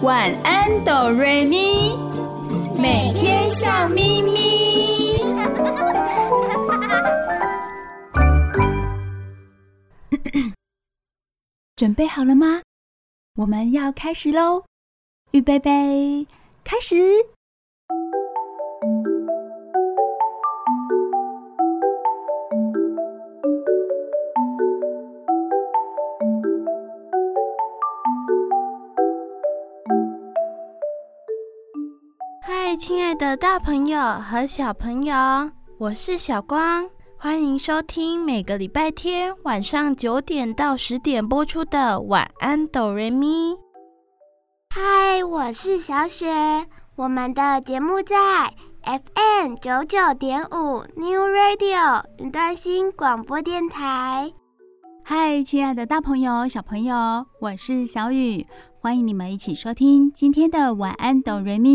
晚安哆瑞咪，每天笑眯眯。准备好了吗？我们要开始喽！预备备，开始。的大朋友和小朋友，我是小光。欢迎收听每个礼拜天晚上九点到十点播出的《晚安，哆瑞咪》。嗨，我是小雪。我们的节目在 FM 九九点五 New Radio 云端新广播电台。嗨，亲爱的大朋友、小朋友，我是小雨。欢迎你们一起收听今天的《晚安，哆瑞咪》。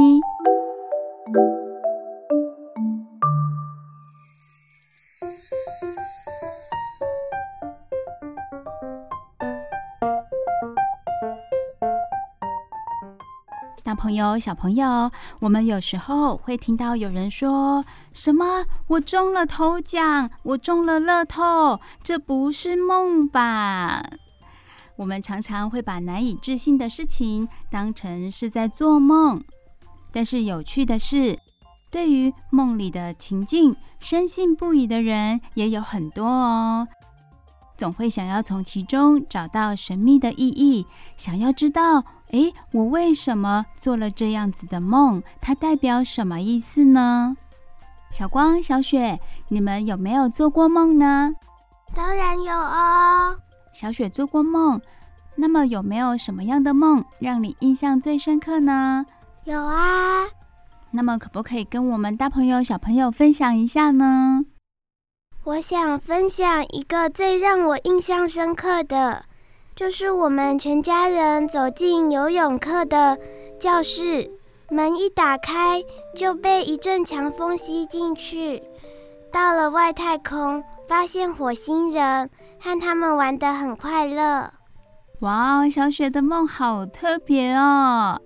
大朋友、小朋友，我们有时候会听到有人说什么：“我中了头奖，我中了乐透，这不是梦吧？”我们常常会把难以置信的事情当成是在做梦。但是有趣的是，对于梦里的情境，深信不疑的人也有很多哦。总会想要从其中找到神秘的意义，想要知道。诶，我为什么做了这样子的梦？它代表什么意思呢？小光、小雪，你们有没有做过梦呢？当然有哦。小雪做过梦，那么有没有什么样的梦让你印象最深刻呢？有啊。那么可不可以跟我们大朋友、小朋友分享一下呢？我想分享一个最让我印象深刻的。就是我们全家人走进游泳课的教室，门一打开就被一阵强风吸进去，到了外太空，发现火星人和他们玩得很快乐。哇，小雪的梦好特别哦！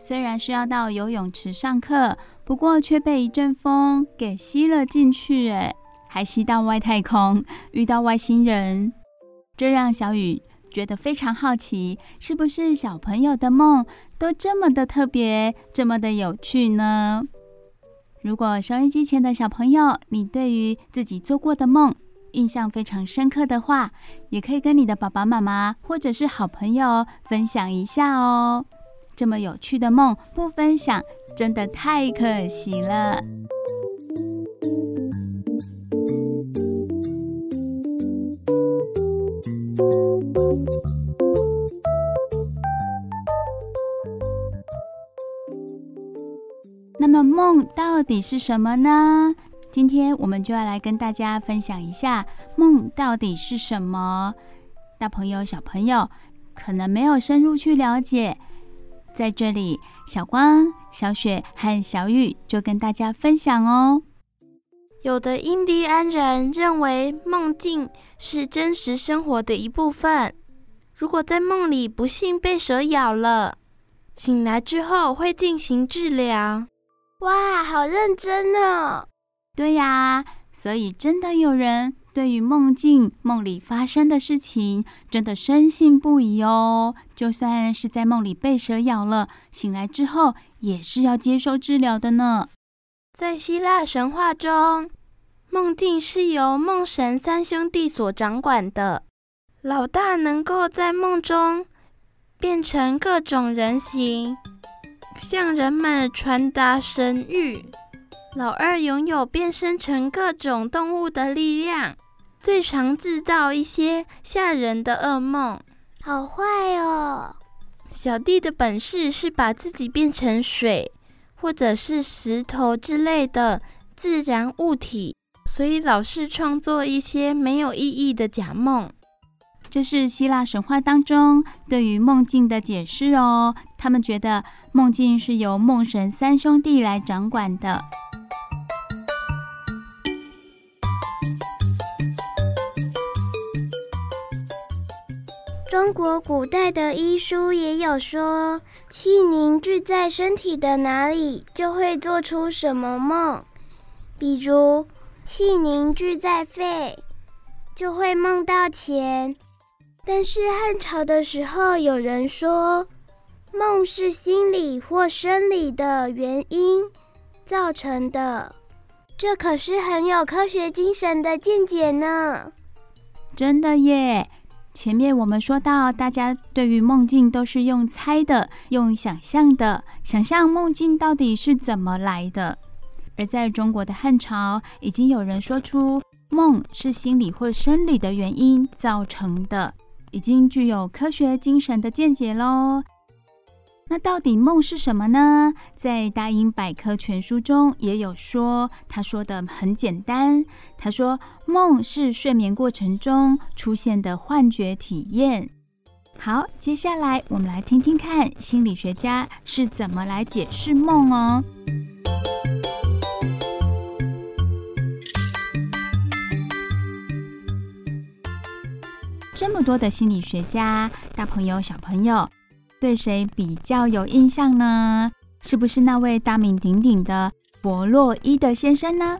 虽然是要到游泳池上课，不过却被一阵风给吸了进去，哎，还吸到外太空，遇到外星人，这让小雨。觉得非常好奇，是不是小朋友的梦都这么的特别，这么的有趣呢？如果收音机前的小朋友，你对于自己做过的梦印象非常深刻的话，也可以跟你的爸爸妈妈或者是好朋友分享一下哦。这么有趣的梦不分享，真的太可惜了。那么梦到底是什么呢？今天我们就要来跟大家分享一下梦到底是什么。大朋友、小朋友可能没有深入去了解，在这里，小光、小雪和小雨就跟大家分享哦。有的印第安人认为梦境是真实生活的一部分。如果在梦里不幸被蛇咬了，醒来之后会进行治疗。哇，好认真哦！对呀，所以真的有人对于梦境、梦里发生的事情，真的深信不疑哦。就算是在梦里被蛇咬了，醒来之后也是要接受治疗的呢。在希腊神话中，梦境是由梦神三兄弟所掌管的。老大能够在梦中变成各种人形，向人们传达神谕；老二拥有变身成各种动物的力量，最常制造一些吓人的噩梦。好坏哦！小弟的本事是把自己变成水，或者是石头之类的自然物体，所以老是创作一些没有意义的假梦。这是希腊神话当中对于梦境的解释哦。他们觉得梦境是由梦神三兄弟来掌管的。中国古代的医书也有说，气凝聚在身体的哪里，就会做出什么梦。比如，气凝聚在肺，就会梦到钱。但是汉朝的时候，有人说，梦是心理或生理的原因造成的，这可是很有科学精神的见解呢。真的耶！前面我们说到，大家对于梦境都是用猜的，用想象的，想象梦境到底是怎么来的。而在中国的汉朝，已经有人说出梦是心理或生理的原因造成的，已经具有科学精神的见解喽。那到底梦是什么呢？在《大英百科全书》中也有说，他说的很简单。他说，梦是睡眠过程中出现的幻觉体验。好，接下来我们来听听看心理学家是怎么来解释梦哦。这么多的心理学家，大朋友、小朋友。对谁比较有印象呢？是不是那位大名鼎鼎的弗洛伊德先生呢？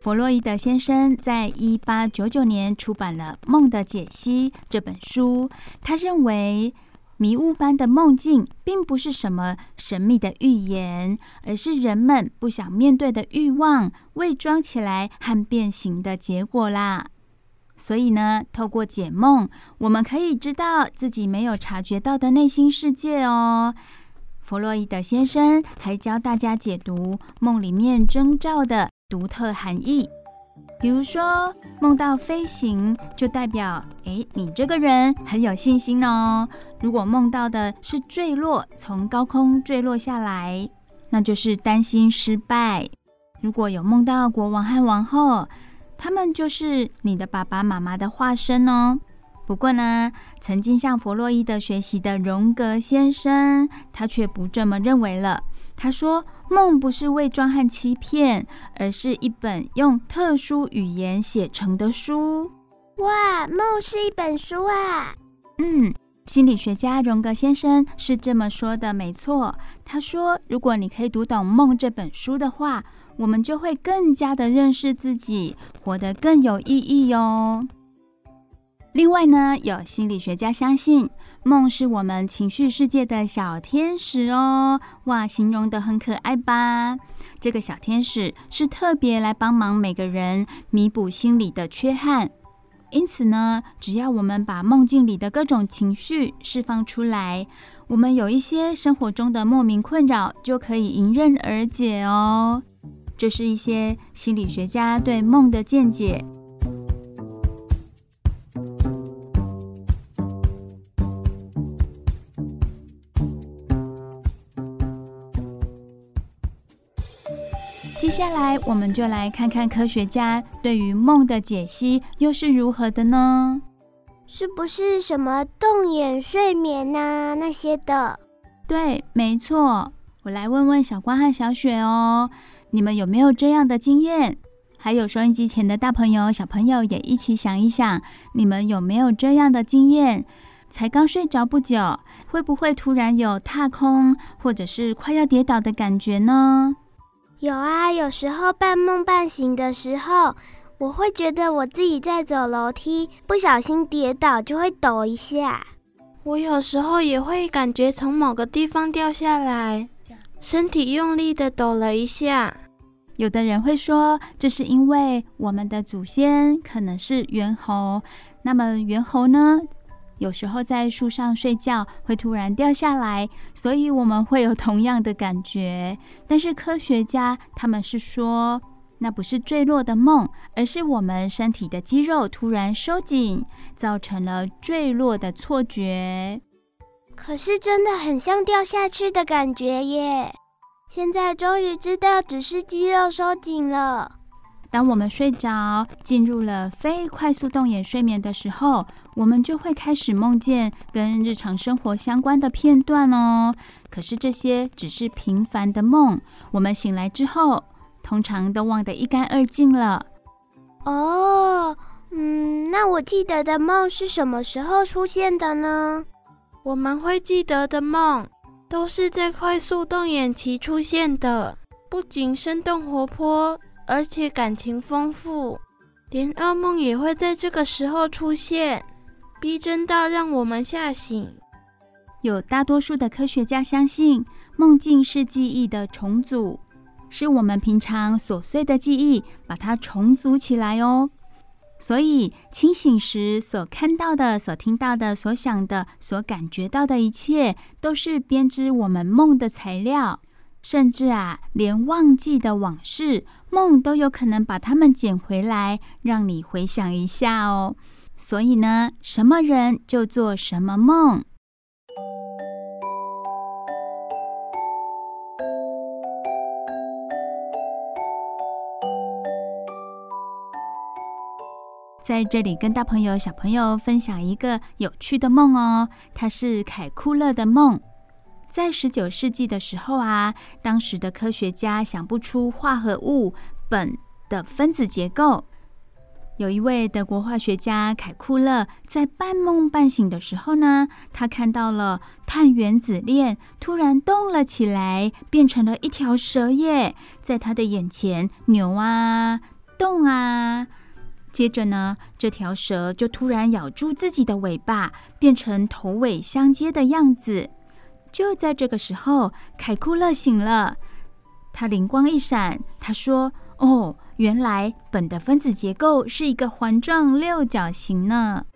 弗洛伊德先生在一八九九年出版了《梦的解析》这本书。他认为，迷雾般的梦境并不是什么神秘的预言，而是人们不想面对的欲望伪装起来和变形的结果啦。所以呢，透过解梦，我们可以知道自己没有察觉到的内心世界哦。弗洛伊德先生还教大家解读梦里面征兆的独特含义，比如说梦到飞行，就代表诶，你这个人很有信心哦。如果梦到的是坠落，从高空坠落下来，那就是担心失败。如果有梦到国王和王后，他们就是你的爸爸妈妈的化身哦。不过呢，曾经向弗洛伊德学习的荣格先生，他却不这么认为了。他说，梦不是伪装和欺骗，而是一本用特殊语言写成的书。哇，梦是一本书啊！嗯，心理学家荣格先生是这么说的，没错。他说，如果你可以读懂《梦》这本书的话，我们就会更加的认识自己，活得更有意义哟。另外呢，有心理学家相信，梦是我们情绪世界的小天使哦。哇，形容得很可爱吧？这个小天使是特别来帮忙每个人弥补心理的缺憾。因此呢，只要我们把梦境里的各种情绪释放出来，我们有一些生活中的莫名困扰就可以迎刃而解哦。这是一些心理学家对梦的见解。接下来，我们就来看看科学家对于梦的解析又是如何的呢？是不是什么动眼睡眠啊那些的？对，没错。我来问问小光和小雪哦。你们有没有这样的经验？还有收音机前的大朋友、小朋友也一起想一想，你们有没有这样的经验？才刚睡着不久，会不会突然有踏空或者是快要跌倒的感觉呢？有啊，有时候半梦半醒的时候，我会觉得我自己在走楼梯，不小心跌倒就会抖一下。我有时候也会感觉从某个地方掉下来，身体用力的抖了一下。有的人会说，这是因为我们的祖先可能是猿猴。那么猿猴呢，有时候在树上睡觉会突然掉下来，所以我们会有同样的感觉。但是科学家他们是说，那不是坠落的梦，而是我们身体的肌肉突然收紧，造成了坠落的错觉。可是真的很像掉下去的感觉耶。现在终于知道，只是肌肉收紧了。当我们睡着，进入了非快速动眼睡眠的时候，我们就会开始梦见跟日常生活相关的片段哦。可是这些只是平凡的梦，我们醒来之后，通常都忘得一干二净了。哦，嗯，那我记得的梦是什么时候出现的呢？我们会记得的梦，都是在快速动眼期出现的，不仅生动活泼，而且感情丰富，连噩梦也会在这个时候出现，逼真到让我们吓醒。有大多数的科学家相信，梦境是记忆的重组，是我们平常琐碎的记忆把它重组起来哦。所以清醒时所看到的、所听到的、所想的、所感觉到的一切，都是编织我们梦的材料。甚至啊，连忘记的往事，梦都有可能把它们捡回来，让你回想一下哦。所以呢，什么人就做什么梦。在这里跟大朋友、小朋友分享一个有趣的梦哦，它是凯库勒的梦。在十九世纪的时候啊，当时的科学家想不出化合物苯的分子结构。有一位德国化学家凯库勒在半梦半醒的时候呢，他看到了碳原子链突然动了起来，变成了一条蛇耶，在他的眼前扭啊动啊。接着呢，这条蛇就突然咬住自己的尾巴，变成头尾相接的样子。就在这个时候，凯库勒醒了，他灵光一闪，他说：“哦，原来苯的分子结构是一个环状六角形呢。”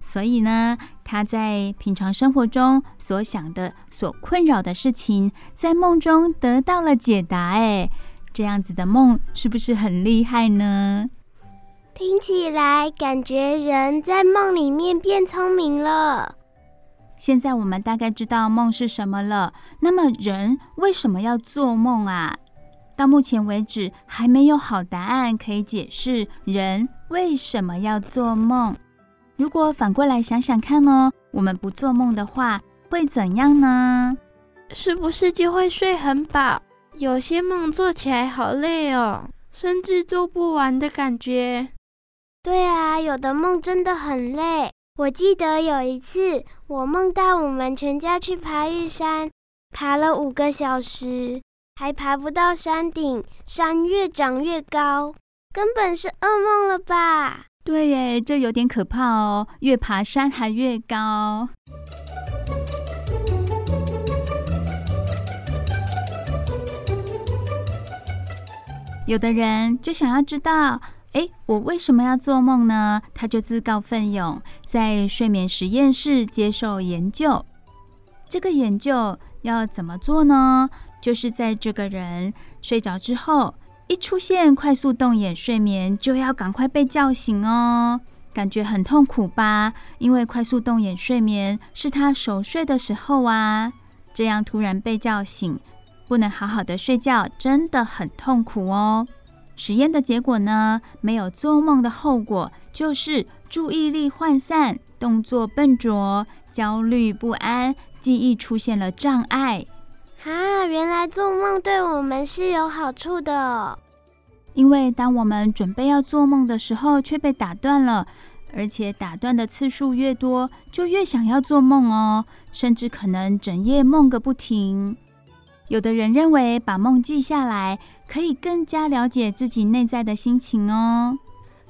所以呢，他在平常生活中所想的、所困扰的事情，在梦中得到了解答。哎，这样子的梦是不是很厉害呢？听起来感觉人在梦里面变聪明了。现在我们大概知道梦是什么了。那么人为什么要做梦啊？到目前为止还没有好答案可以解释人为什么要做梦。如果反过来想想看哦，我们不做梦的话会怎样呢？是不是就会睡很饱？有些梦做起来好累哦，甚至做不完的感觉。对啊，有的梦真的很累。我记得有一次，我梦到我们全家去爬玉山，爬了五个小时，还爬不到山顶，山越长越高，根本是噩梦了吧？对耶，这有点可怕哦，越爬山还越高。有的人就想要知道。诶，我为什么要做梦呢？他就自告奋勇在睡眠实验室接受研究。这个研究要怎么做呢？就是在这个人睡着之后，一出现快速动眼睡眠，就要赶快被叫醒哦。感觉很痛苦吧？因为快速动眼睡眠是他熟睡的时候啊，这样突然被叫醒，不能好好的睡觉，真的很痛苦哦。实验的结果呢，没有做梦的后果就是注意力涣散、动作笨拙、焦虑不安、记忆出现了障碍。啊，原来做梦对我们是有好处的哦。因为当我们准备要做梦的时候，却被打断了，而且打断的次数越多，就越想要做梦哦，甚至可能整夜梦个不停。有的人认为把梦记下来，可以更加了解自己内在的心情哦。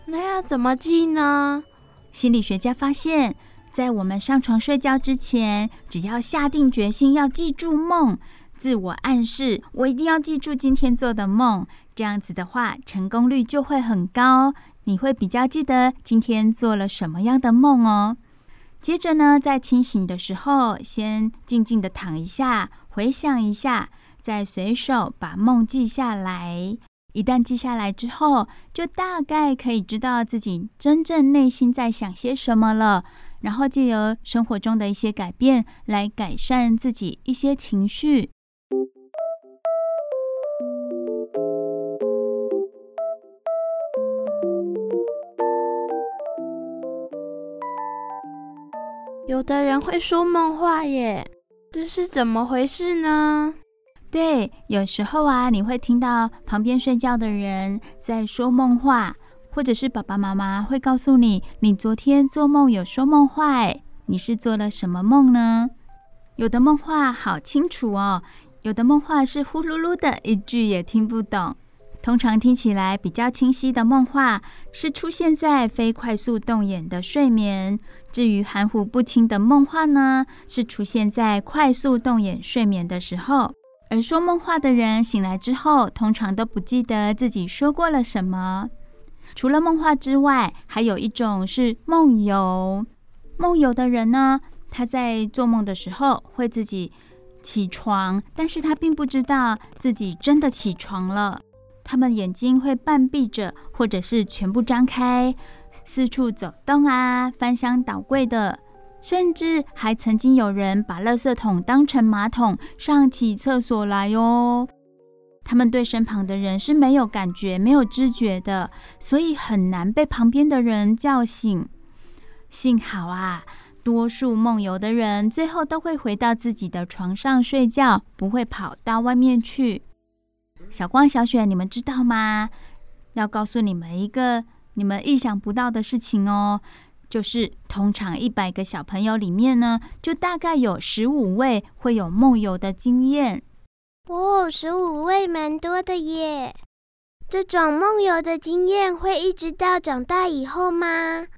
那要怎么记呢？心理学家发现，在我们上床睡觉之前，只要下定决心要记住梦，自我暗示我一定要记住今天做的梦，这样子的话，成功率就会很高。你会比较记得今天做了什么样的梦哦。接着呢，在清醒的时候，先静静的躺一下。回想一下，再随手把梦记下来。一旦记下来之后，就大概可以知道自己真正内心在想些什么了。然后借由生活中的一些改变，来改善自己一些情绪。有的人会说梦话耶。这是怎么回事呢？对，有时候啊，你会听到旁边睡觉的人在说梦话，或者是爸爸妈妈会告诉你，你昨天做梦有说梦话，你是做了什么梦呢？有的梦话好清楚哦，有的梦话是呼噜噜的，一句也听不懂。通常听起来比较清晰的梦话，是出现在非快速动眼的睡眠；至于含糊不清的梦话呢，是出现在快速动眼睡眠的时候。而说梦话的人醒来之后，通常都不记得自己说过了什么。除了梦话之外，还有一种是梦游。梦游的人呢，他在做梦的时候会自己起床，但是他并不知道自己真的起床了。他们眼睛会半闭着，或者是全部张开，四处走动啊，翻箱倒柜的，甚至还曾经有人把垃圾桶当成马桶上起厕所来哟。他们对身旁的人是没有感觉、没有知觉的，所以很难被旁边的人叫醒。幸好啊，多数梦游的人最后都会回到自己的床上睡觉，不会跑到外面去。小光、小雪，你们知道吗？要告诉你们一个你们意想不到的事情哦，就是通常一百个小朋友里面呢，就大概有十五位会有梦游的经验。哦，十五位蛮多的耶！这种梦游的经验会一直到长大以后吗？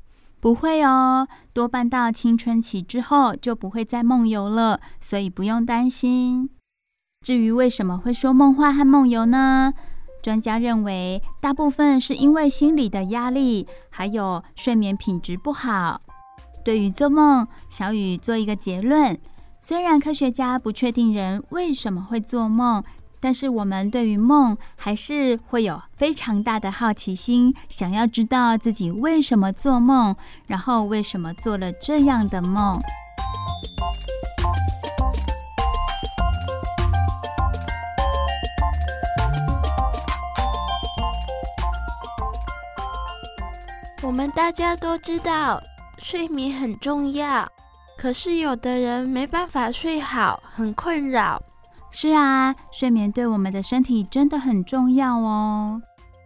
不会哦，多半到青春期之后就不会再梦游了，所以不用担心。至于为什么会说梦话和梦游呢？专家认为，大部分是因为心理的压力，还有睡眠品质不好。对于做梦，小雨做一个结论：虽然科学家不确定人为什么会做梦，但是我们对于梦还是会有非常大的好奇心，想要知道自己为什么做梦，然后为什么做了这样的梦。我们大家都知道睡眠很重要，可是有的人没办法睡好，很困扰。是啊，睡眠对我们的身体真的很重要哦。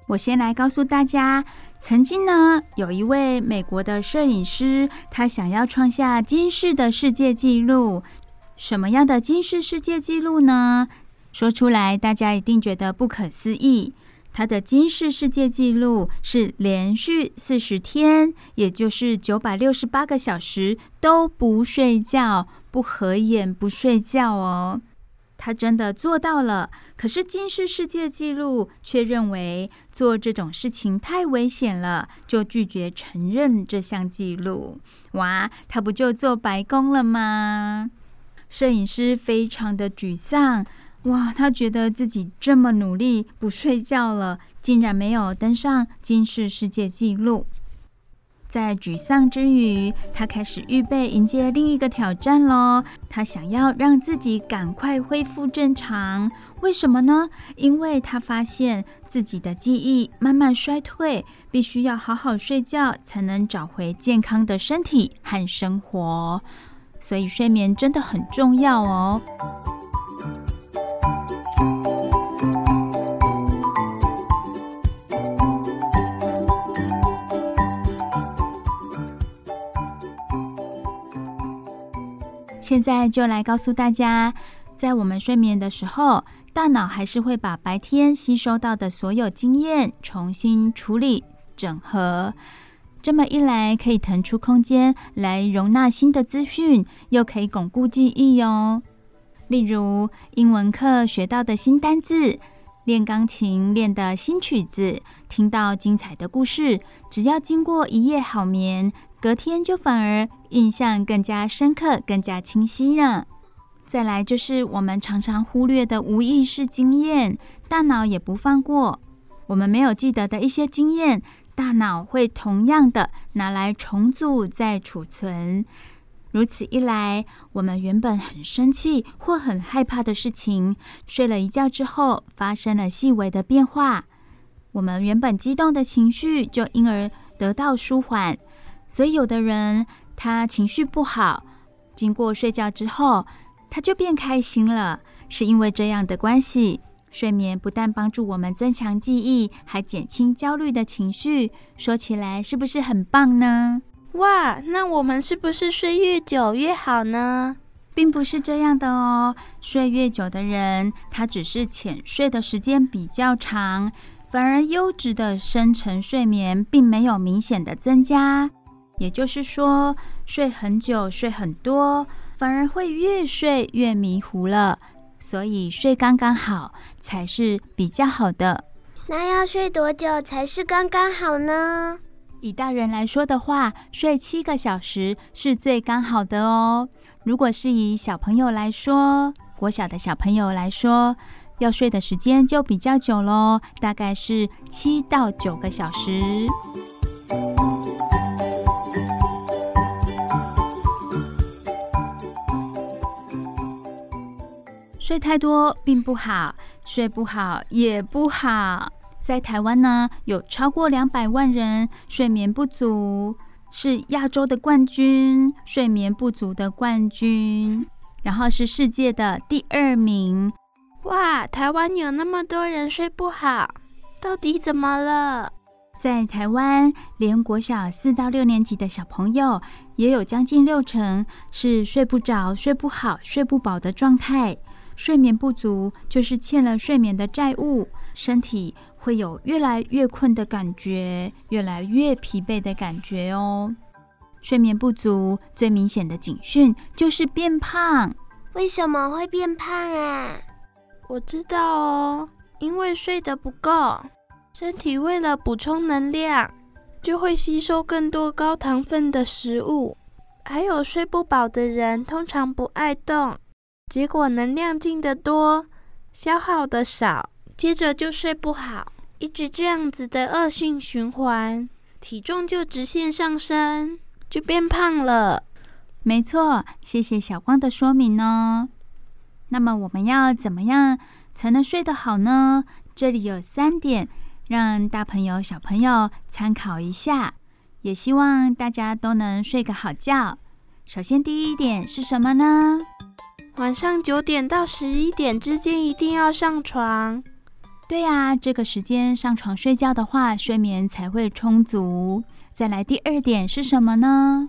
我先来告诉大家，曾经呢，有一位美国的摄影师，他想要创下金氏的世界纪录。什么样的金氏世界纪录呢？说出来大家一定觉得不可思议。他的金氏世界纪录是连续四十天，也就是九百六十八个小时都不睡觉、不合眼、不睡觉哦。他真的做到了，可是金氏世界纪录却认为做这种事情太危险了，就拒绝承认这项纪录。哇，他不就做白工了吗？摄影师非常的沮丧。哇，他觉得自己这么努力不睡觉了，竟然没有登上金氏世界纪录。在沮丧之余，他开始预备迎接另一个挑战喽。他想要让自己赶快恢复正常。为什么呢？因为他发现自己的记忆慢慢衰退，必须要好好睡觉才能找回健康的身体和生活。所以睡眠真的很重要哦。现在就来告诉大家，在我们睡眠的时候，大脑还是会把白天吸收到的所有经验重新处理、整合。这么一来，可以腾出空间来容纳新的资讯，又可以巩固记忆哟。例如，英文课学到的新单字，练钢琴练的新曲子，听到精彩的故事，只要经过一夜好眠，隔天就反而印象更加深刻、更加清晰了。再来就是我们常常忽略的无意识经验，大脑也不放过。我们没有记得的一些经验，大脑会同样的拿来重组再储存。如此一来，我们原本很生气或很害怕的事情，睡了一觉之后发生了细微的变化，我们原本激动的情绪就因而得到舒缓。所以，有的人他情绪不好，经过睡觉之后，他就变开心了，是因为这样的关系。睡眠不但帮助我们增强记忆，还减轻焦虑的情绪。说起来是不是很棒呢？哇，那我们是不是睡越久越好呢？并不是这样的哦。睡越久的人，他只是浅睡的时间比较长，反而优质的深层睡眠并没有明显的增加。也就是说，睡很久、睡很多，反而会越睡越迷糊了。所以睡刚刚好才是比较好的。那要睡多久才是刚刚好呢？以大人来说的话，睡七个小时是最刚好的哦。如果是以小朋友来说，国小的小朋友来说，要睡的时间就比较久喽，大概是七到九个小时。睡太多并不好，睡不好也不好。在台湾呢，有超过两百万人睡眠不足，是亚洲的冠军，睡眠不足的冠军，然后是世界的第二名。哇，台湾有那么多人睡不好，到底怎么了？在台湾，连国小四到六年级的小朋友，也有将近六成是睡不着、睡不好、睡不饱的状态。睡眠不足就是欠了睡眠的债务，身体会有越来越困的感觉，越来越疲惫的感觉哦。睡眠不足最明显的警讯就是变胖。为什么会变胖啊？我知道哦，因为睡得不够，身体为了补充能量，就会吸收更多高糖分的食物。还有睡不饱的人，通常不爱动。结果能量进得多，消耗的少，接着就睡不好，一直这样子的恶性循环，体重就直线上升，就变胖了。没错，谢谢小光的说明哦。那么我们要怎么样才能睡得好呢？这里有三点，让大朋友小朋友参考一下，也希望大家都能睡个好觉。首先第一点是什么呢？晚上九点到十一点之间一定要上床。对呀，这个时间上床睡觉的话，睡眠才会充足。再来第二点是什么呢？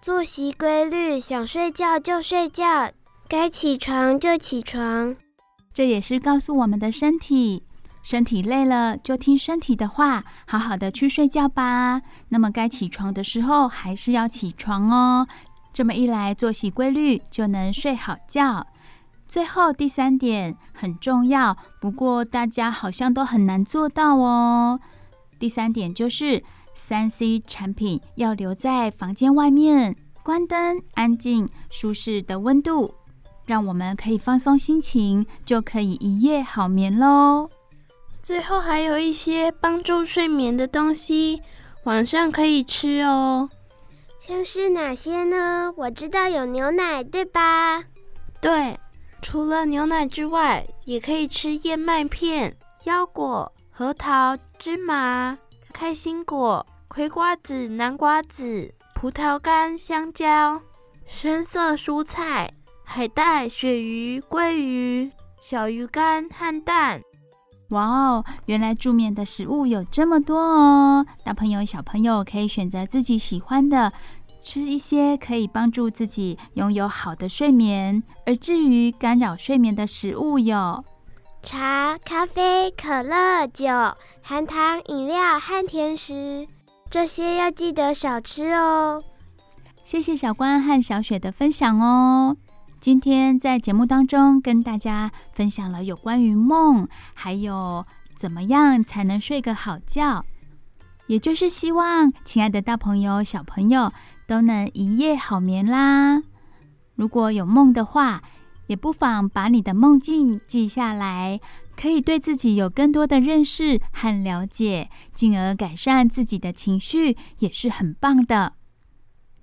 作息规律，想睡觉就睡觉，该起床就起床。这也是告诉我们的身体，身体累了就听身体的话，好好的去睡觉吧。那么该起床的时候还是要起床哦。这么一来，作息规律就能睡好觉。最后第三点很重要，不过大家好像都很难做到哦。第三点就是三 C 产品要留在房间外面，关灯、安静、舒适的温度，让我们可以放松心情，就可以一夜好眠喽。最后还有一些帮助睡眠的东西，晚上可以吃哦。像是哪些呢？我知道有牛奶，对吧？对，除了牛奶之外，也可以吃燕麦片、腰果、核桃、芝麻、开心果、葵瓜子、南瓜子、葡萄干、香蕉、深色蔬菜、海带、鳕鱼、鲑鱼、小鱼干和蛋。哇哦，原来助眠的食物有这么多哦！大朋友、小朋友可以选择自己喜欢的。吃一些可以帮助自己拥有好的睡眠，而至于干扰睡眠的食物有茶、咖啡、可乐、酒、含糖饮料和甜食，这些要记得少吃哦。谢谢小关和小雪的分享哦。今天在节目当中跟大家分享了有关于梦，还有怎么样才能睡个好觉，也就是希望亲爱的大朋友、小朋友。都能一夜好眠啦！如果有梦的话，也不妨把你的梦境记下来，可以对自己有更多的认识和了解，进而改善自己的情绪，也是很棒的。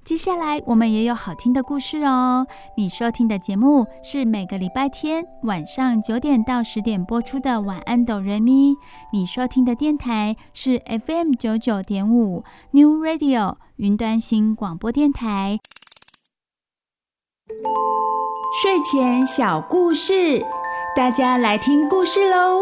接下来我们也有好听的故事哦。你收听的节目是每个礼拜天晚上九点到十点播出的《晚安，哆瑞咪》。你收听的电台是 FM 九九点五 New Radio 云端新广播电台。睡前小故事，大家来听故事喽！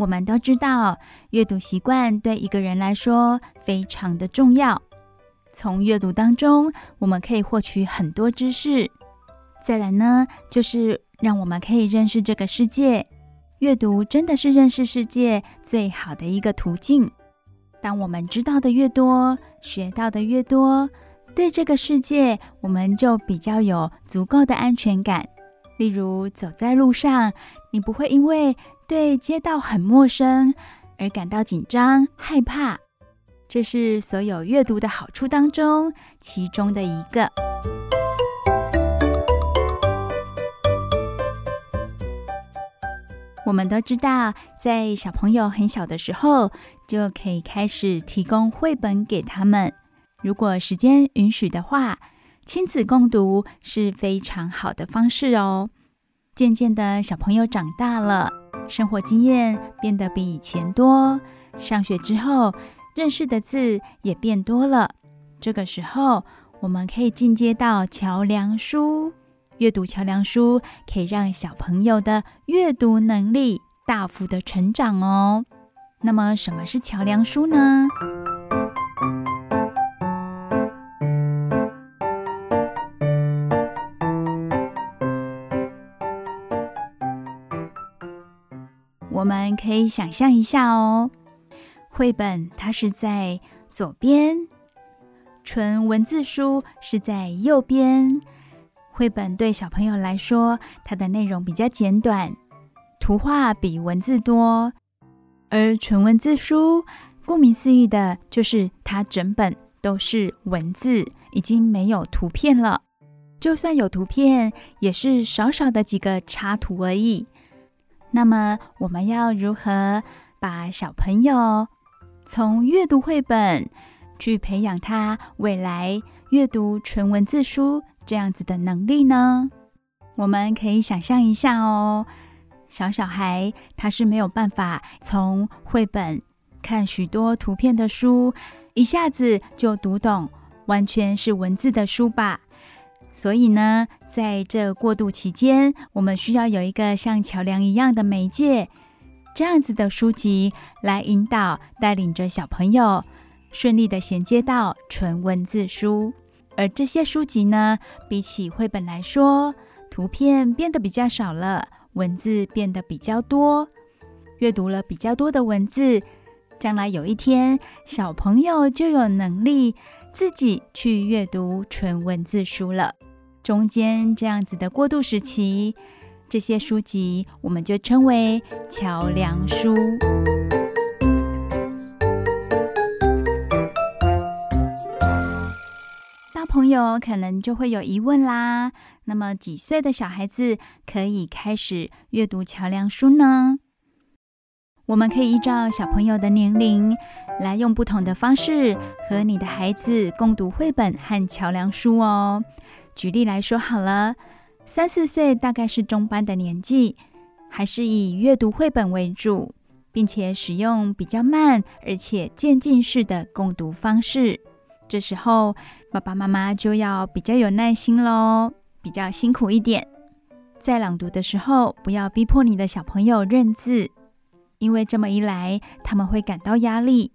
我们都知道，阅读习惯对一个人来说非常的重要。从阅读当中，我们可以获取很多知识。再来呢，就是让我们可以认识这个世界。阅读真的是认识世界最好的一个途径。当我们知道的越多，学到的越多，对这个世界，我们就比较有足够的安全感。例如，走在路上，你不会因为对街道很陌生而感到紧张、害怕。这是所有阅读的好处当中其中的一个。我们都知道，在小朋友很小的时候，就可以开始提供绘本给他们。如果时间允许的话，亲子共读是非常好的方式哦。渐渐的，小朋友长大了，生活经验变得比以前多，上学之后，认识的字也变多了，这个时候我们可以进阶到桥梁书。阅读桥梁书可以让小朋友的阅读能力大幅的成长哦。那么，什么是桥梁书呢？可以想象一下哦。绘本它是在左边，纯文字书是在右边。绘本对小朋友来说，它的内容比较简短，图画比文字多。而纯文字书，顾名思义的就是它整本都是文字，已经没有图片了。就算有图片，也是少少的几个插图而已。那么，我们要如何把小朋友从阅读绘本去培养他未来阅读纯文字书这样子的能力呢？我们可以想象一下哦，小小孩他是没有办法从绘本看许多图片的书，一下子就读懂完全是文字的书吧。所以呢，在这过渡期间，我们需要有一个像桥梁一样的媒介。这样子的书籍来引导、带领着小朋友顺利的衔接到纯文字书，而这些书籍呢，比起绘本来说，图片变得比较少了，文字变得比较多。阅读了比较多的文字，将来有一天，小朋友就有能力自己去阅读纯文字书了。中间这样子的过渡时期。这些书籍我们就称为桥梁书。大朋友可能就会有疑问啦，那么几岁的小孩子可以开始阅读桥梁书呢？我们可以依照小朋友的年龄，来用不同的方式和你的孩子共读绘本和桥梁书哦。举例来说好了。三四岁大概是中班的年纪，还是以阅读绘本为主，并且使用比较慢而且渐进式的共读方式。这时候，爸爸妈妈就要比较有耐心喽，比较辛苦一点。在朗读的时候，不要逼迫你的小朋友认字，因为这么一来，他们会感到压力。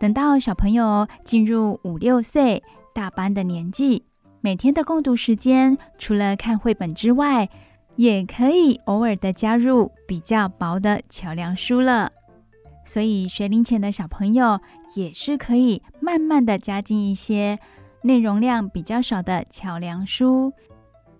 等到小朋友进入五六岁大班的年纪。每天的共读时间，除了看绘本之外，也可以偶尔的加入比较薄的桥梁书了。所以学龄前的小朋友也是可以慢慢的加进一些内容量比较少的桥梁书。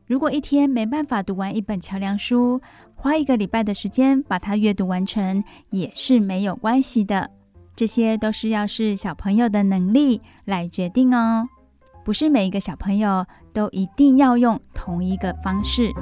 如果一天没办法读完一本桥梁书，花一个礼拜的时间把它阅读完成也是没有关系的。这些都是要视小朋友的能力来决定哦，不是每一个小朋友都一定要用同一个方式。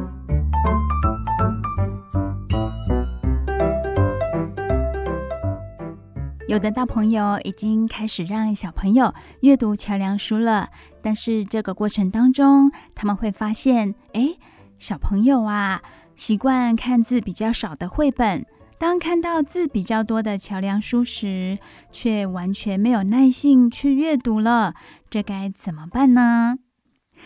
有的大朋友已经开始让小朋友阅读桥梁书了，但是这个过程当中，他们会发现，哎，小朋友啊，习惯看字比较少的绘本，当看到字比较多的桥梁书时，却完全没有耐性去阅读了，这该怎么办呢？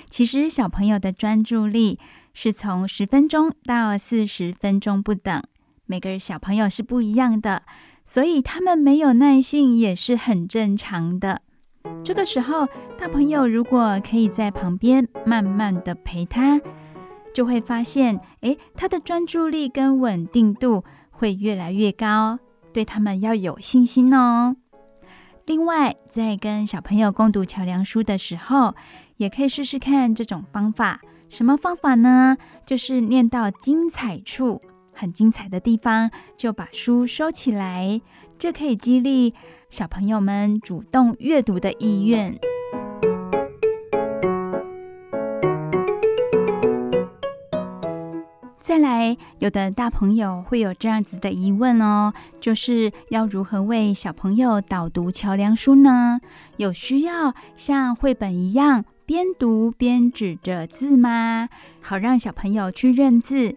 其实小朋友的专注力是从十分钟到四十分钟不等，每个小朋友是不一样的。所以他们没有耐性也是很正常的。这个时候，大朋友如果可以在旁边慢慢的陪他，就会发现，诶，他的专注力跟稳定度会越来越高。对他们要有信心哦。另外，在跟小朋友共读桥梁书的时候，也可以试试看这种方法。什么方法呢？就是念到精彩处。很精彩的地方，就把书收起来，这可以激励小朋友们主动阅读的意愿。再来，有的大朋友会有这样子的疑问哦，就是要如何为小朋友导读桥梁书呢？有需要像绘本一样边读边指着字吗？好让小朋友去认字。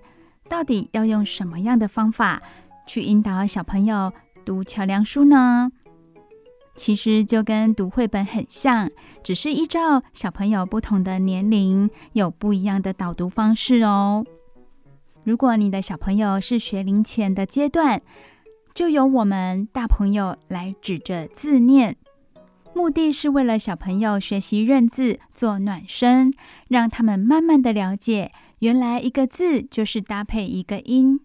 到底要用什么样的方法去引导小朋友读桥梁书呢？其实就跟读绘本很像，只是依照小朋友不同的年龄，有不一样的导读方式哦。如果你的小朋友是学龄前的阶段，就由我们大朋友来指着字念，目的是为了小朋友学习认字做暖身，让他们慢慢的了解。原来一个字就是搭配一个音。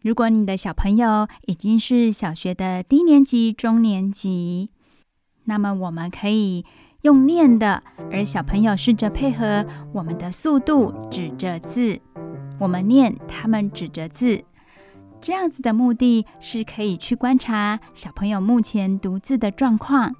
如果你的小朋友已经是小学的低年级、中年级，那么我们可以用念的，而小朋友试着配合我们的速度指着字，我们念，他们指着字。这样子的目的是可以去观察小朋友目前读字的状况。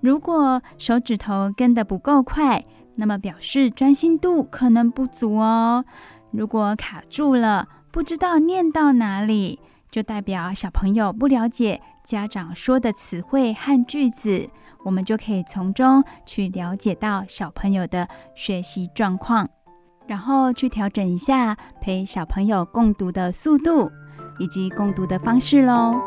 如果手指头跟得不够快，那么表示专心度可能不足哦。如果卡住了，不知道念到哪里，就代表小朋友不了解家长说的词汇和句子。我们就可以从中去了解到小朋友的学习状况，然后去调整一下陪小朋友共读的速度以及共读的方式喽。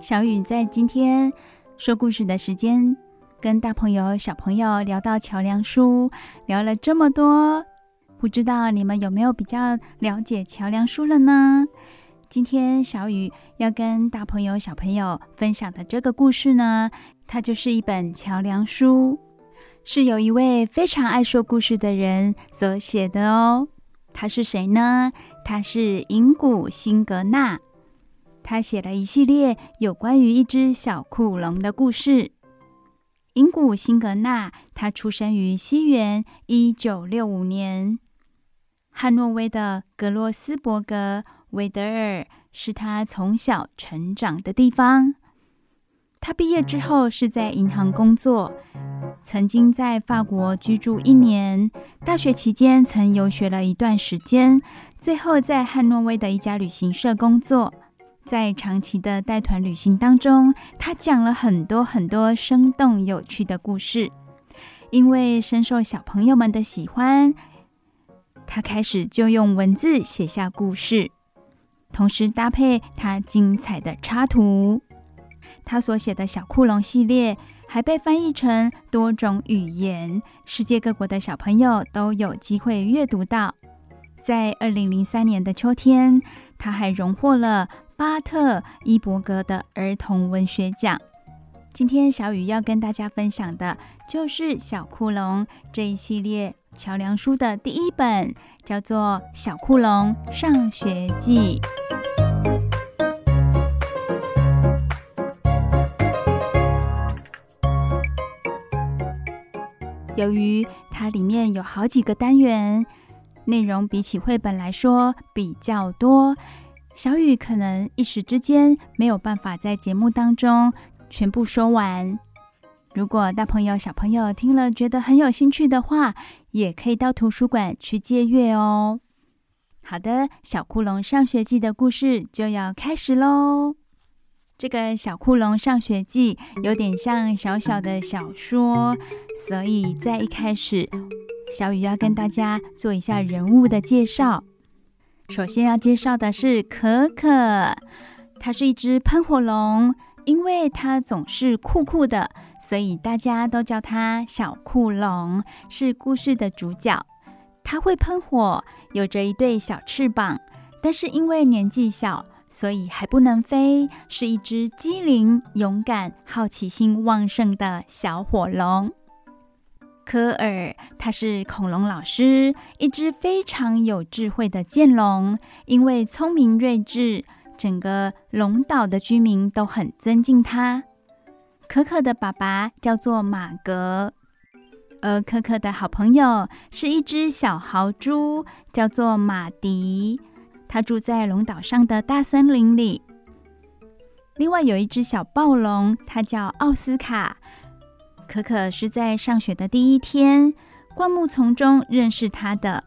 小雨在今天说故事的时间，跟大朋友、小朋友聊到桥梁书，聊了这么多，不知道你们有没有比较了解桥梁书了呢？今天小雨要跟大朋友、小朋友分享的这个故事呢，它就是一本桥梁书，是有一位非常爱说故事的人所写的哦。他是谁呢？他是银谷辛格纳。他写了一系列有关于一只小酷龙的故事。银谷辛格纳，他出生于西元一九六五年，汉诺威的格罗斯伯格韦德尔是他从小成长的地方。他毕业之后是在银行工作，曾经在法国居住一年，大学期间曾游学了一段时间，最后在汉诺威的一家旅行社工作。在长期的带团旅行当中，他讲了很多很多生动有趣的故事。因为深受小朋友们的喜欢，他开始就用文字写下故事，同时搭配他精彩的插图。他所写的小酷龙系列还被翻译成多种语言，世界各国的小朋友都有机会阅读到。在二零零三年的秋天，他还荣获了巴特伊伯格的儿童文学奖。今天小雨要跟大家分享的就是《小库龙》这一系列桥梁书的第一本，叫做《小库龙上学记》。由于它里面有好几个单元，内容比起绘本来说比较多，小雨可能一时之间没有办法在节目当中全部说完。如果大朋友、小朋友听了觉得很有兴趣的话，也可以到图书馆去借阅哦。好的，小库龙上学记的故事就要开始喽。这个小库龙上学记有点像小小的小说，所以在一开始，小雨要跟大家做一下人物的介绍。首先要介绍的是可可，它是一只喷火龙，因为它总是酷酷的，所以大家都叫它小酷龙，是故事的主角。它会喷火，有着一对小翅膀，但是因为年纪小，所以还不能飞，是一只机灵、勇敢、好奇心旺盛的小火龙。科尔，他是恐龙老师，一只非常有智慧的剑龙，因为聪明睿智，整个龙岛的居民都很尊敬他。可可的爸爸叫做马格。而可可的好朋友是一只小豪猪，叫做马迪。它住在龙岛上的大森林里。另外有一只小暴龙，它叫奥斯卡。可可是在上学的第一天，灌木丛中认识它的。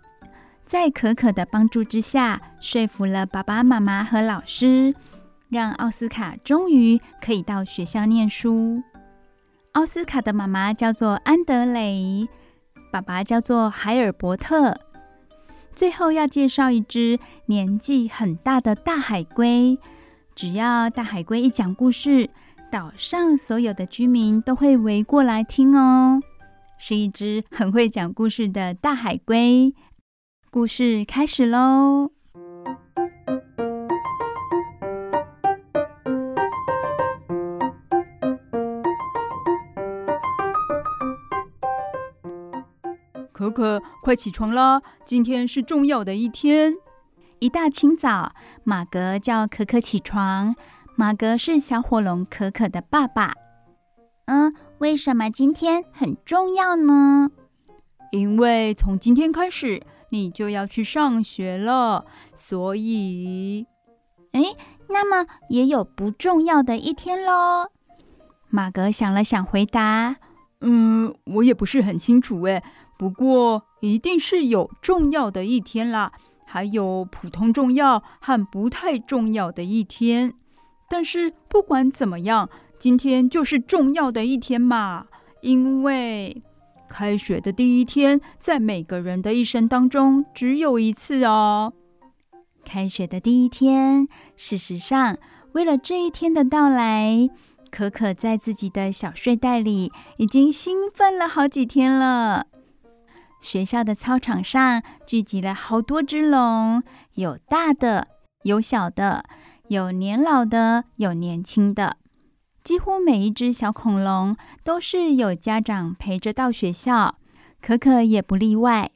在可可的帮助之下，说服了爸爸妈妈和老师，让奥斯卡终于可以到学校念书。奥斯卡的妈妈叫做安德雷，爸爸叫做海尔伯特。最后要介绍一只年纪很大的大海龟。只要大海龟一讲故事，岛上所有的居民都会围过来听哦。是一只很会讲故事的大海龟。故事开始喽！可可，快起床啦！今天是重要的一天。一大清早，马格叫可可起床。马格是小火龙可可的爸爸。嗯，为什么今天很重要呢？因为从今天开始，你就要去上学了。所以，诶，那么也有不重要的一天喽？马格想了想，回答：“嗯，我也不是很清楚诶。”不过，一定是有重要的一天啦，还有普通重要和不太重要的一天。但是不管怎么样，今天就是重要的一天嘛，因为开学的第一天，在每个人的一生当中只有一次哦。开学的第一天，事实上，为了这一天的到来，可可在自己的小睡袋里已经兴奋了好几天了。学校的操场上聚集了好多只龙，有大的，有小的，有年老的，有年轻的。几乎每一只小恐龙都是有家长陪着到学校，可可也不例外。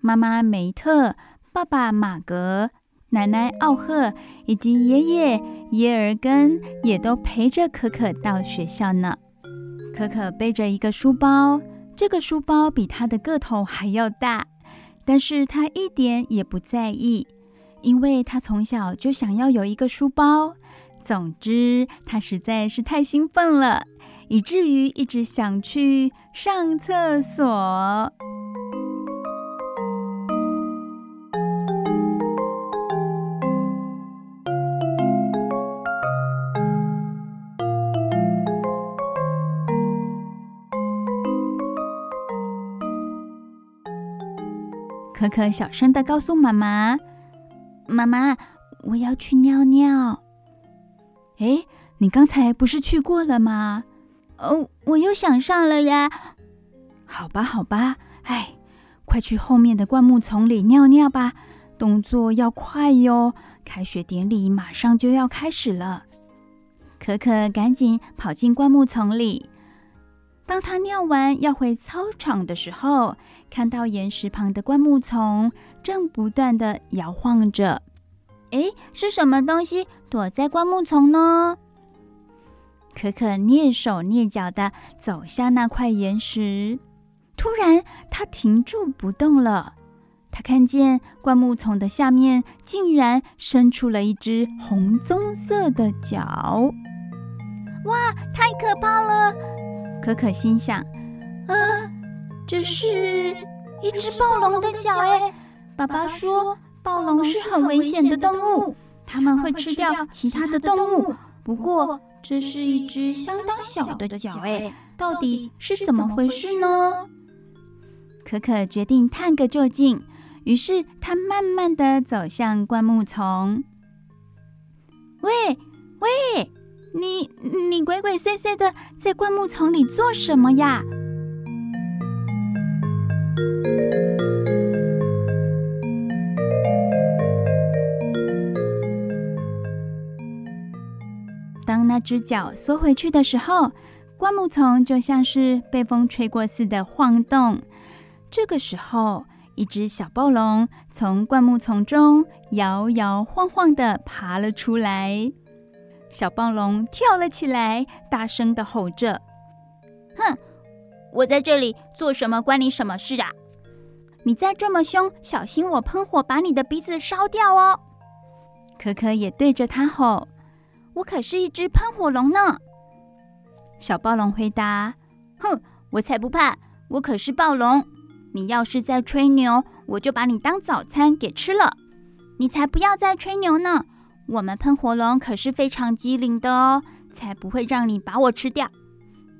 妈妈梅特、爸爸马格、奶奶奥赫以及爷爷耶尔根也都陪着可可到学校呢。可可背着一个书包。这个书包比他的个头还要大，但是他一点也不在意，因为他从小就想要有一个书包。总之，他实在是太兴奋了，以至于一直想去上厕所。可可小声的告诉妈妈：“妈妈，我要去尿尿。”哎，你刚才不是去过了吗？哦，我又想上了呀。好吧，好吧，哎，快去后面的灌木丛里尿尿吧，动作要快哟。开学典礼马上就要开始了。可可赶紧跑进灌木丛里。当他尿完要回操场的时候，看到岩石旁的灌木丛正不断的摇晃着。诶，是什么东西躲在灌木丛呢？可可蹑手蹑脚地走下那块岩石，突然，他停住不动了。他看见灌木丛的下面竟然伸出了一只红棕色的脚！哇，太可怕了！可可心想：啊，这是一只暴龙的脚哎！爸爸说，暴龙是很危险的动物，它们会吃掉其他的动物。不过，这是一只相当小的脚哎，到底是怎么回事呢？可可决定探个究竟。于是他慢慢的走向灌木丛。喂喂，你你鬼鬼祟祟的在灌木丛里做什么呀？只脚缩回去的时候，灌木丛就像是被风吹过似的晃动。这个时候。一只小暴龙从灌木丛中摇摇晃晃地爬了出来，小暴龙跳了起来，大声地吼着：“哼，我在这里做什么？关你什么事啊？你再这么凶，小心我喷火把你的鼻子烧掉哦！”可可也对着他吼：“我可是一只喷火龙呢！”小暴龙回答：“哼，我才不怕，我可是暴龙。”你要是在吹牛，我就把你当早餐给吃了。你才不要再吹牛呢！我们喷火龙可是非常机灵的哦，才不会让你把我吃掉。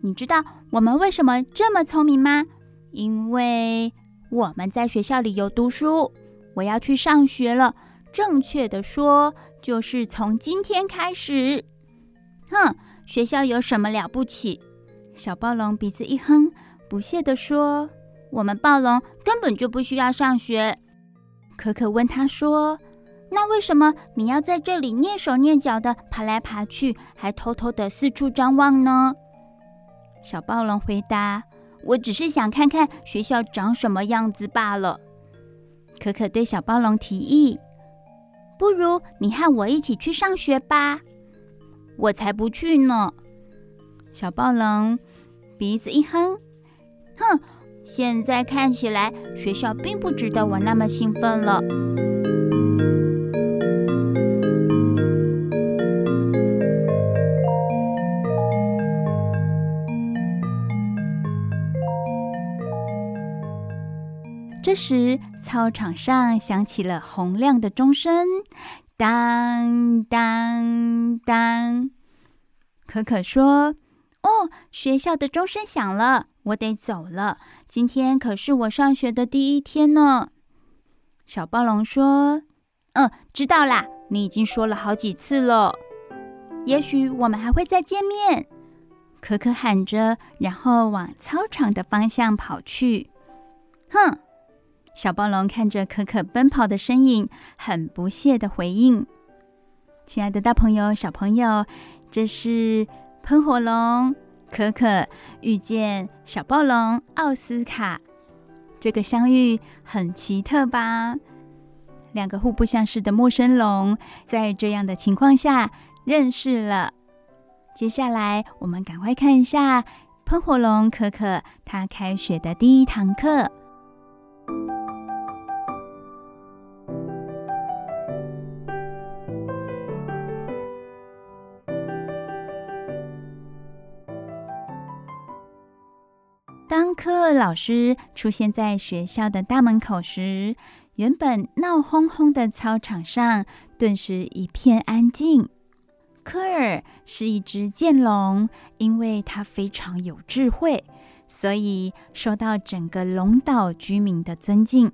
你知道我们为什么这么聪明吗？因为我们在学校里有读书。我要去上学了，正确的说，就是从今天开始。哼，学校有什么了不起？小暴龙鼻子一哼，不屑地说。我们暴龙根本就不需要上学。可可问他说：“那为什么你要在这里蹑手蹑脚的爬来爬去，还偷偷的四处张望呢？”小暴龙回答：“我只是想看看学校长什么样子罢了。”可可对小暴龙提议：“不如你和我一起去上学吧。”“我才不去呢！”小暴龙鼻子一哼：“哼。”现在看起来，学校并不值得我那么兴奋了。这时，操场上响起了洪亮的钟声，当当当。可可说：“哦，学校的钟声响了。”我得走了，今天可是我上学的第一天呢。小暴龙说：“嗯，知道啦，你已经说了好几次了。也许我们还会再见面。”可可喊着，然后往操场的方向跑去。哼！小暴龙看着可可奔跑的身影，很不屑的回应：“亲爱的大朋友、小朋友，这是喷火龙。”可可遇见小暴龙奥斯卡，这个相遇很奇特吧？两个互不相识的陌生龙，在这样的情况下认识了。接下来，我们赶快看一下喷火龙可可他开学的第一堂课。当科尔老师出现在学校的大门口时，原本闹哄哄的操场上顿时一片安静。科尔是一只剑龙，因为它非常有智慧，所以受到整个龙岛居民的尊敬。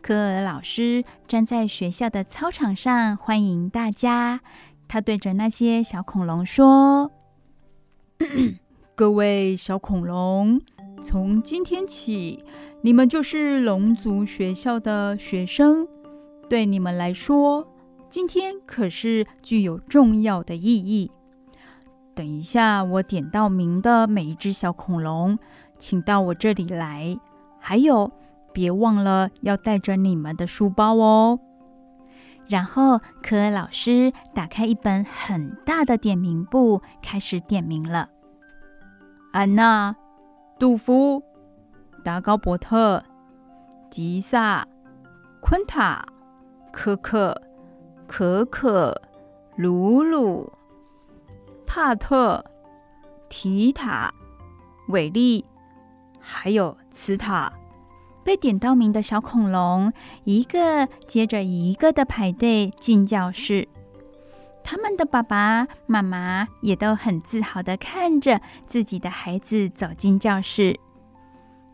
科尔老师站在学校的操场上欢迎大家，他对着那些小恐龙说：“ 各位小恐龙。”从今天起，你们就是龙族学校的学生。对你们来说，今天可是具有重要的意义。等一下，我点到名的每一只小恐龙，请到我这里来。还有，别忘了要带着你们的书包哦。然后，科尔老师打开一本很大的点名簿，开始点名了。安娜。杜夫、达高伯特、吉萨、昆塔、科克、可可、鲁鲁、帕特、提塔、韦利，还有茨塔。被点到名的小恐龙，一个接着一个的排队进教室。他们的爸爸妈妈也都很自豪的看着自己的孩子走进教室。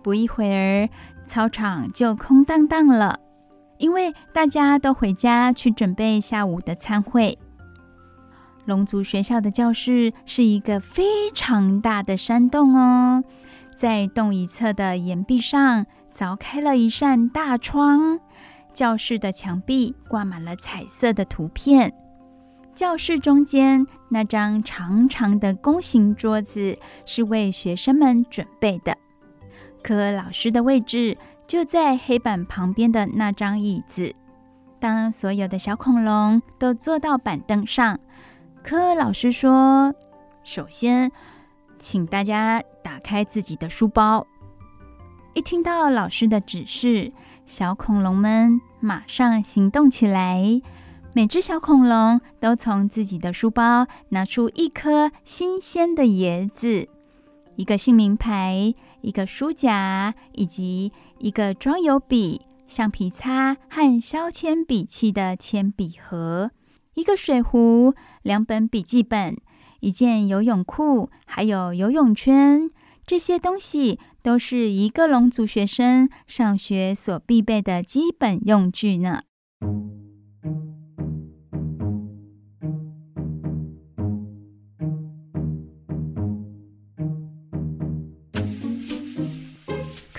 不一会儿，操场就空荡荡了，因为大家都回家去准备下午的餐会。龙族学校的教室是一个非常大的山洞哦，在洞一侧的岩壁上凿开了一扇大窗，教室的墙壁挂满了彩色的图片。教室中间那张长长的弓形桌子是为学生们准备的，可老师的位置就在黑板旁边的那张椅子。当所有的小恐龙都坐到板凳上，柯老师说：“首先，请大家打开自己的书包。”一听到老师的指示，小恐龙们马上行动起来。每只小恐龙都从自己的书包拿出一颗新鲜的椰子、一个姓名牌、一个书夹，以及一个装有笔、橡皮擦和削铅笔器的铅笔盒、一个水壶、两本笔记本、一件游泳裤，还有游泳圈。这些东西都是一个龙族学生上学所必备的基本用具呢。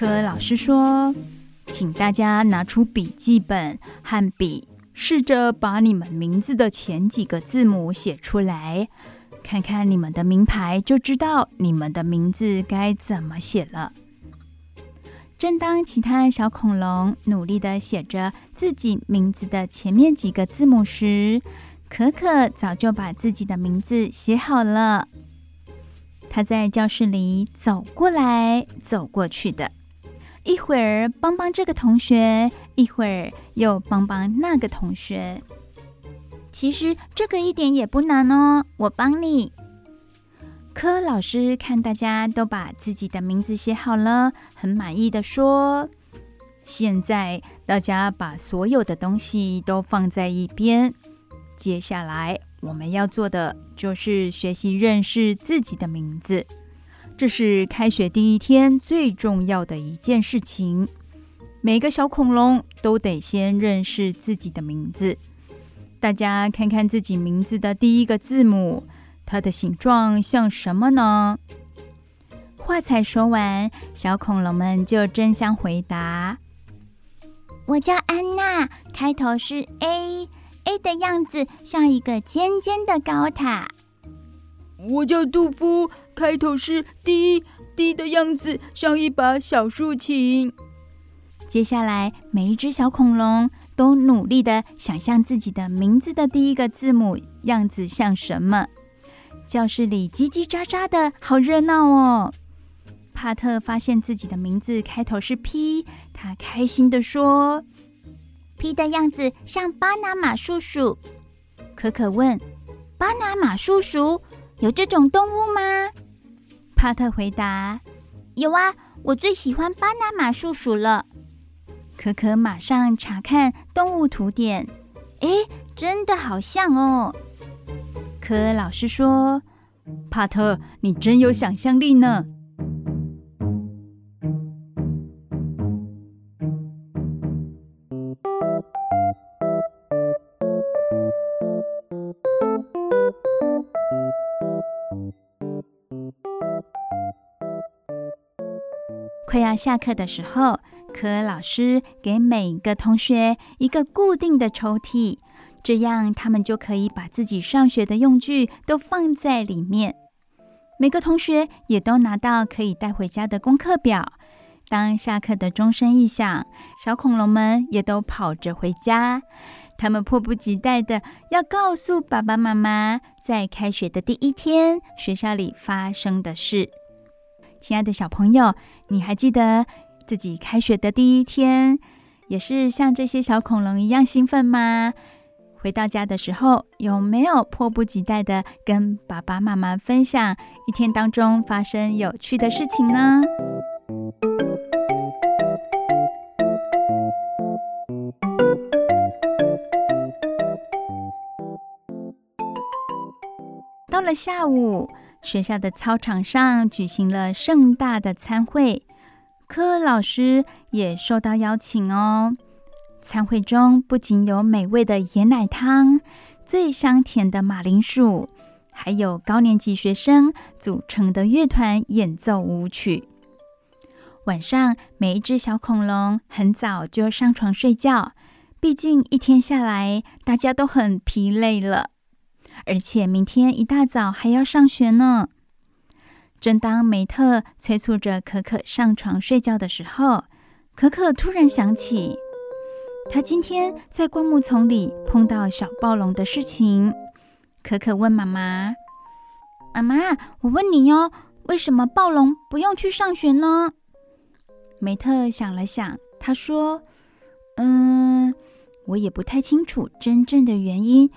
柯老师说：“请大家拿出笔记本和笔，试着把你们名字的前几个字母写出来，看看你们的名牌，就知道你们的名字该怎么写了。”正当其他小恐龙努力地写着自己名字的前面几个字母时，可可早就把自己的名字写好了。他在教室里走过来走过去的。一会儿帮帮这个同学，一会儿又帮帮那个同学。其实这个一点也不难哦，我帮你。柯老师看大家都把自己的名字写好了，很满意的说：“现在大家把所有的东西都放在一边，接下来我们要做的就是学习认识自己的名字。”这是开学第一天最重要的一件事情。每个小恐龙都得先认识自己的名字。大家看看自己名字的第一个字母，它的形状像什么呢？话才说完，小恐龙们就争相回答：“我叫安娜，开头是 A，A 的样子像一个尖尖的高塔。”我叫杜夫，开头是滴滴的样子像一把小竖琴。接下来，每一只小恐龙都努力的想象自己的名字的第一个字母样子像什么。教室里叽叽喳喳的，好热闹哦。帕特发现自己的名字开头是 P，他开心的说：“P 的样子像巴拿马叔叔。”可可问：“巴拿马叔叔？”有这种动物吗？帕特回答：“有啊，我最喜欢巴拿马树鼠了。”可可马上查看动物图典，哎，真的好像哦。可老师说：“帕特，你真有想象力呢。”下课的时候，柯老师给每个同学一个固定的抽屉，这样他们就可以把自己上学的用具都放在里面。每个同学也都拿到可以带回家的功课表。当下课的钟声一响，小恐龙们也都跑着回家。他们迫不及待的要告诉爸爸妈妈，在开学的第一天，学校里发生的事。亲爱的小朋友，你还记得自己开学的第一天，也是像这些小恐龙一样兴奋吗？回到家的时候，有没有迫不及待的跟爸爸妈妈分享一天当中发生有趣的事情呢？到了下午，学校的操场上举行了盛大的餐会，科老师也受到邀请哦。餐会中不仅有美味的椰奶汤、最香甜的马铃薯，还有高年级学生组成的乐团演奏舞曲。晚上，每一只小恐龙很早就上床睡觉，毕竟一天下来大家都很疲累了，而且明天一大早还要上学呢。正当梅特催促着可可上床睡觉的时候，可可突然想起。他今天在灌木丛里碰到小暴龙的事情，可可问妈妈：“妈妈，我问你哟，为什么暴龙不用去上学呢？”梅特想了想，他说：“嗯，我也不太清楚真正的原因，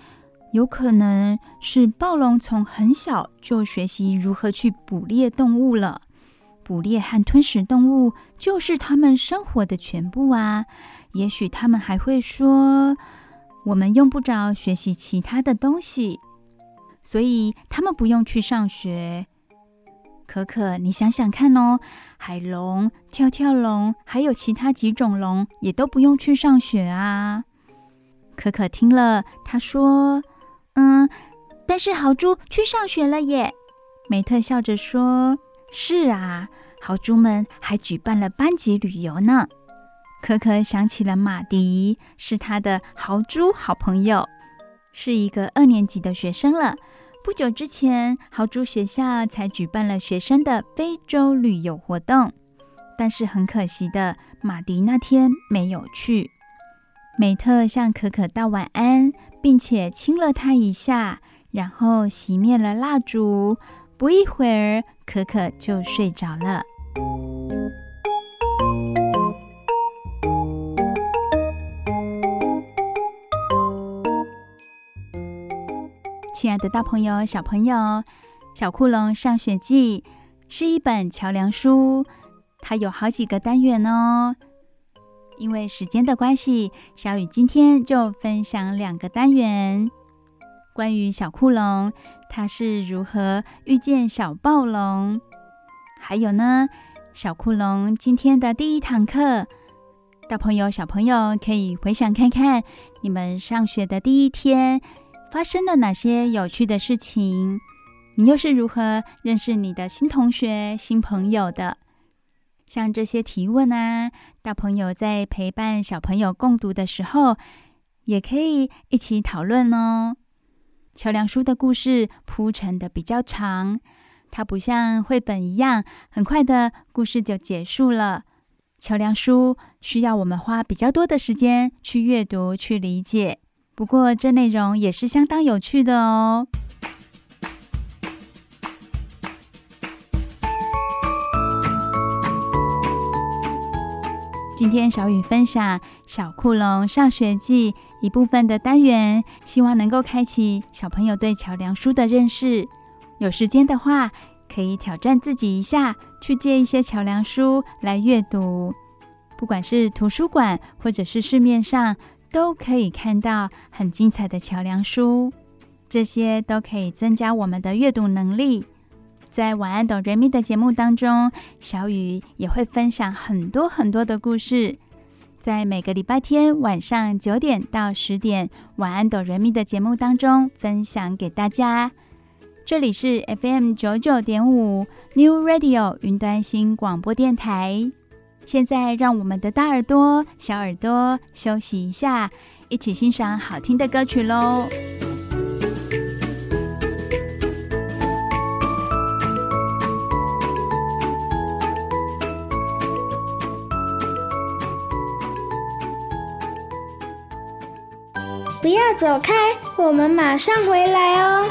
有可能是暴龙从很小就学习如何去捕猎动物了，捕猎和吞食动物就是他们生活的全部啊。”也许他们还会说，我们用不着学习其他的东西，所以他们不用去上学。可可，你想想看哦，海龙、跳跳龙，还有其他几种龙，也都不用去上学啊。可可听了，他说：“嗯，但是豪猪去上学了耶。”梅特笑着说：“是啊，豪猪们还举办了班级旅游呢。”可可想起了马迪，是他的豪猪好朋友，是一个二年级的学生了。不久之前，豪猪学校才举办了学生的非洲旅游活动，但是很可惜的，马迪那天没有去。梅特向可可道晚安，并且亲了他一下，然后熄灭了蜡烛。不一会儿，可可就睡着了。亲爱的大朋友、小朋友，《小酷龙上学记》是一本桥梁书，它有好几个单元哦。因为时间的关系，小雨今天就分享两个单元，关于小酷龙，它是如何遇见小暴龙，还有呢，小酷龙今天的第一堂课，大朋友、小朋友可以回想看看，你们上学的第一天。发生了哪些有趣的事情？你又是如何认识你的新同学、新朋友的？像这些提问啊，大朋友在陪伴小朋友共读的时候，也可以一起讨论哦。桥梁书的故事铺陈的比较长，它不像绘本一样，很快的故事就结束了。桥梁书需要我们花比较多的时间去阅读、去理解。不过，这内容也是相当有趣的哦。今天小雨分享《小酷龙上学记》一部分的单元，希望能够开启小朋友对桥梁书的认识。有时间的话，可以挑战自己一下，去借一些桥梁书来阅读。不管是图书馆，或者是市面上。都可以看到很精彩的桥梁书，这些都可以增加我们的阅读能力。在晚安哆瑞咪的节目当中，小雨也会分享很多很多的故事，在每个礼拜天晚上九点到十点，晚安哆瑞咪的节目当中分享给大家。这里是 FM 九九点五 New Radio 云端新广播电台。现在，让我们的大耳朵、小耳朵休息一下，一起欣赏好听的歌曲喽。不要走开，我们马上回来哦。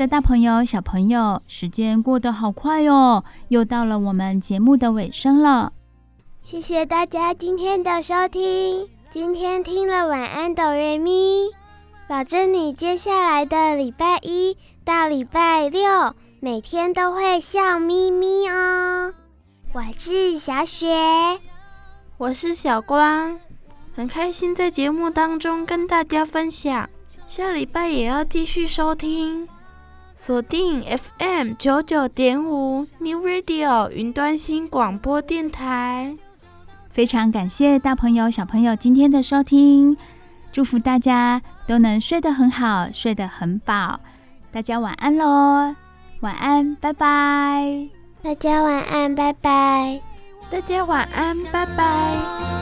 的大朋友、小朋友，时间过得好快哦，又到了我们节目的尾声了。谢谢大家今天的收听。今天听了晚安哆瑞咪，保证你接下来的礼拜一到礼拜六每天都会笑眯眯哦。我是小雪，我是小光，很开心在节目当中跟大家分享。下礼拜也要继续收听，锁定 FM 九九点五 New Radio 云端新广播电台。非常感谢大朋友、小朋友今天的收听，祝福大家都能睡得很好，睡得很饱。大家晚安喽，晚安，拜拜。大家晚安，拜拜。大家晚安，拜拜。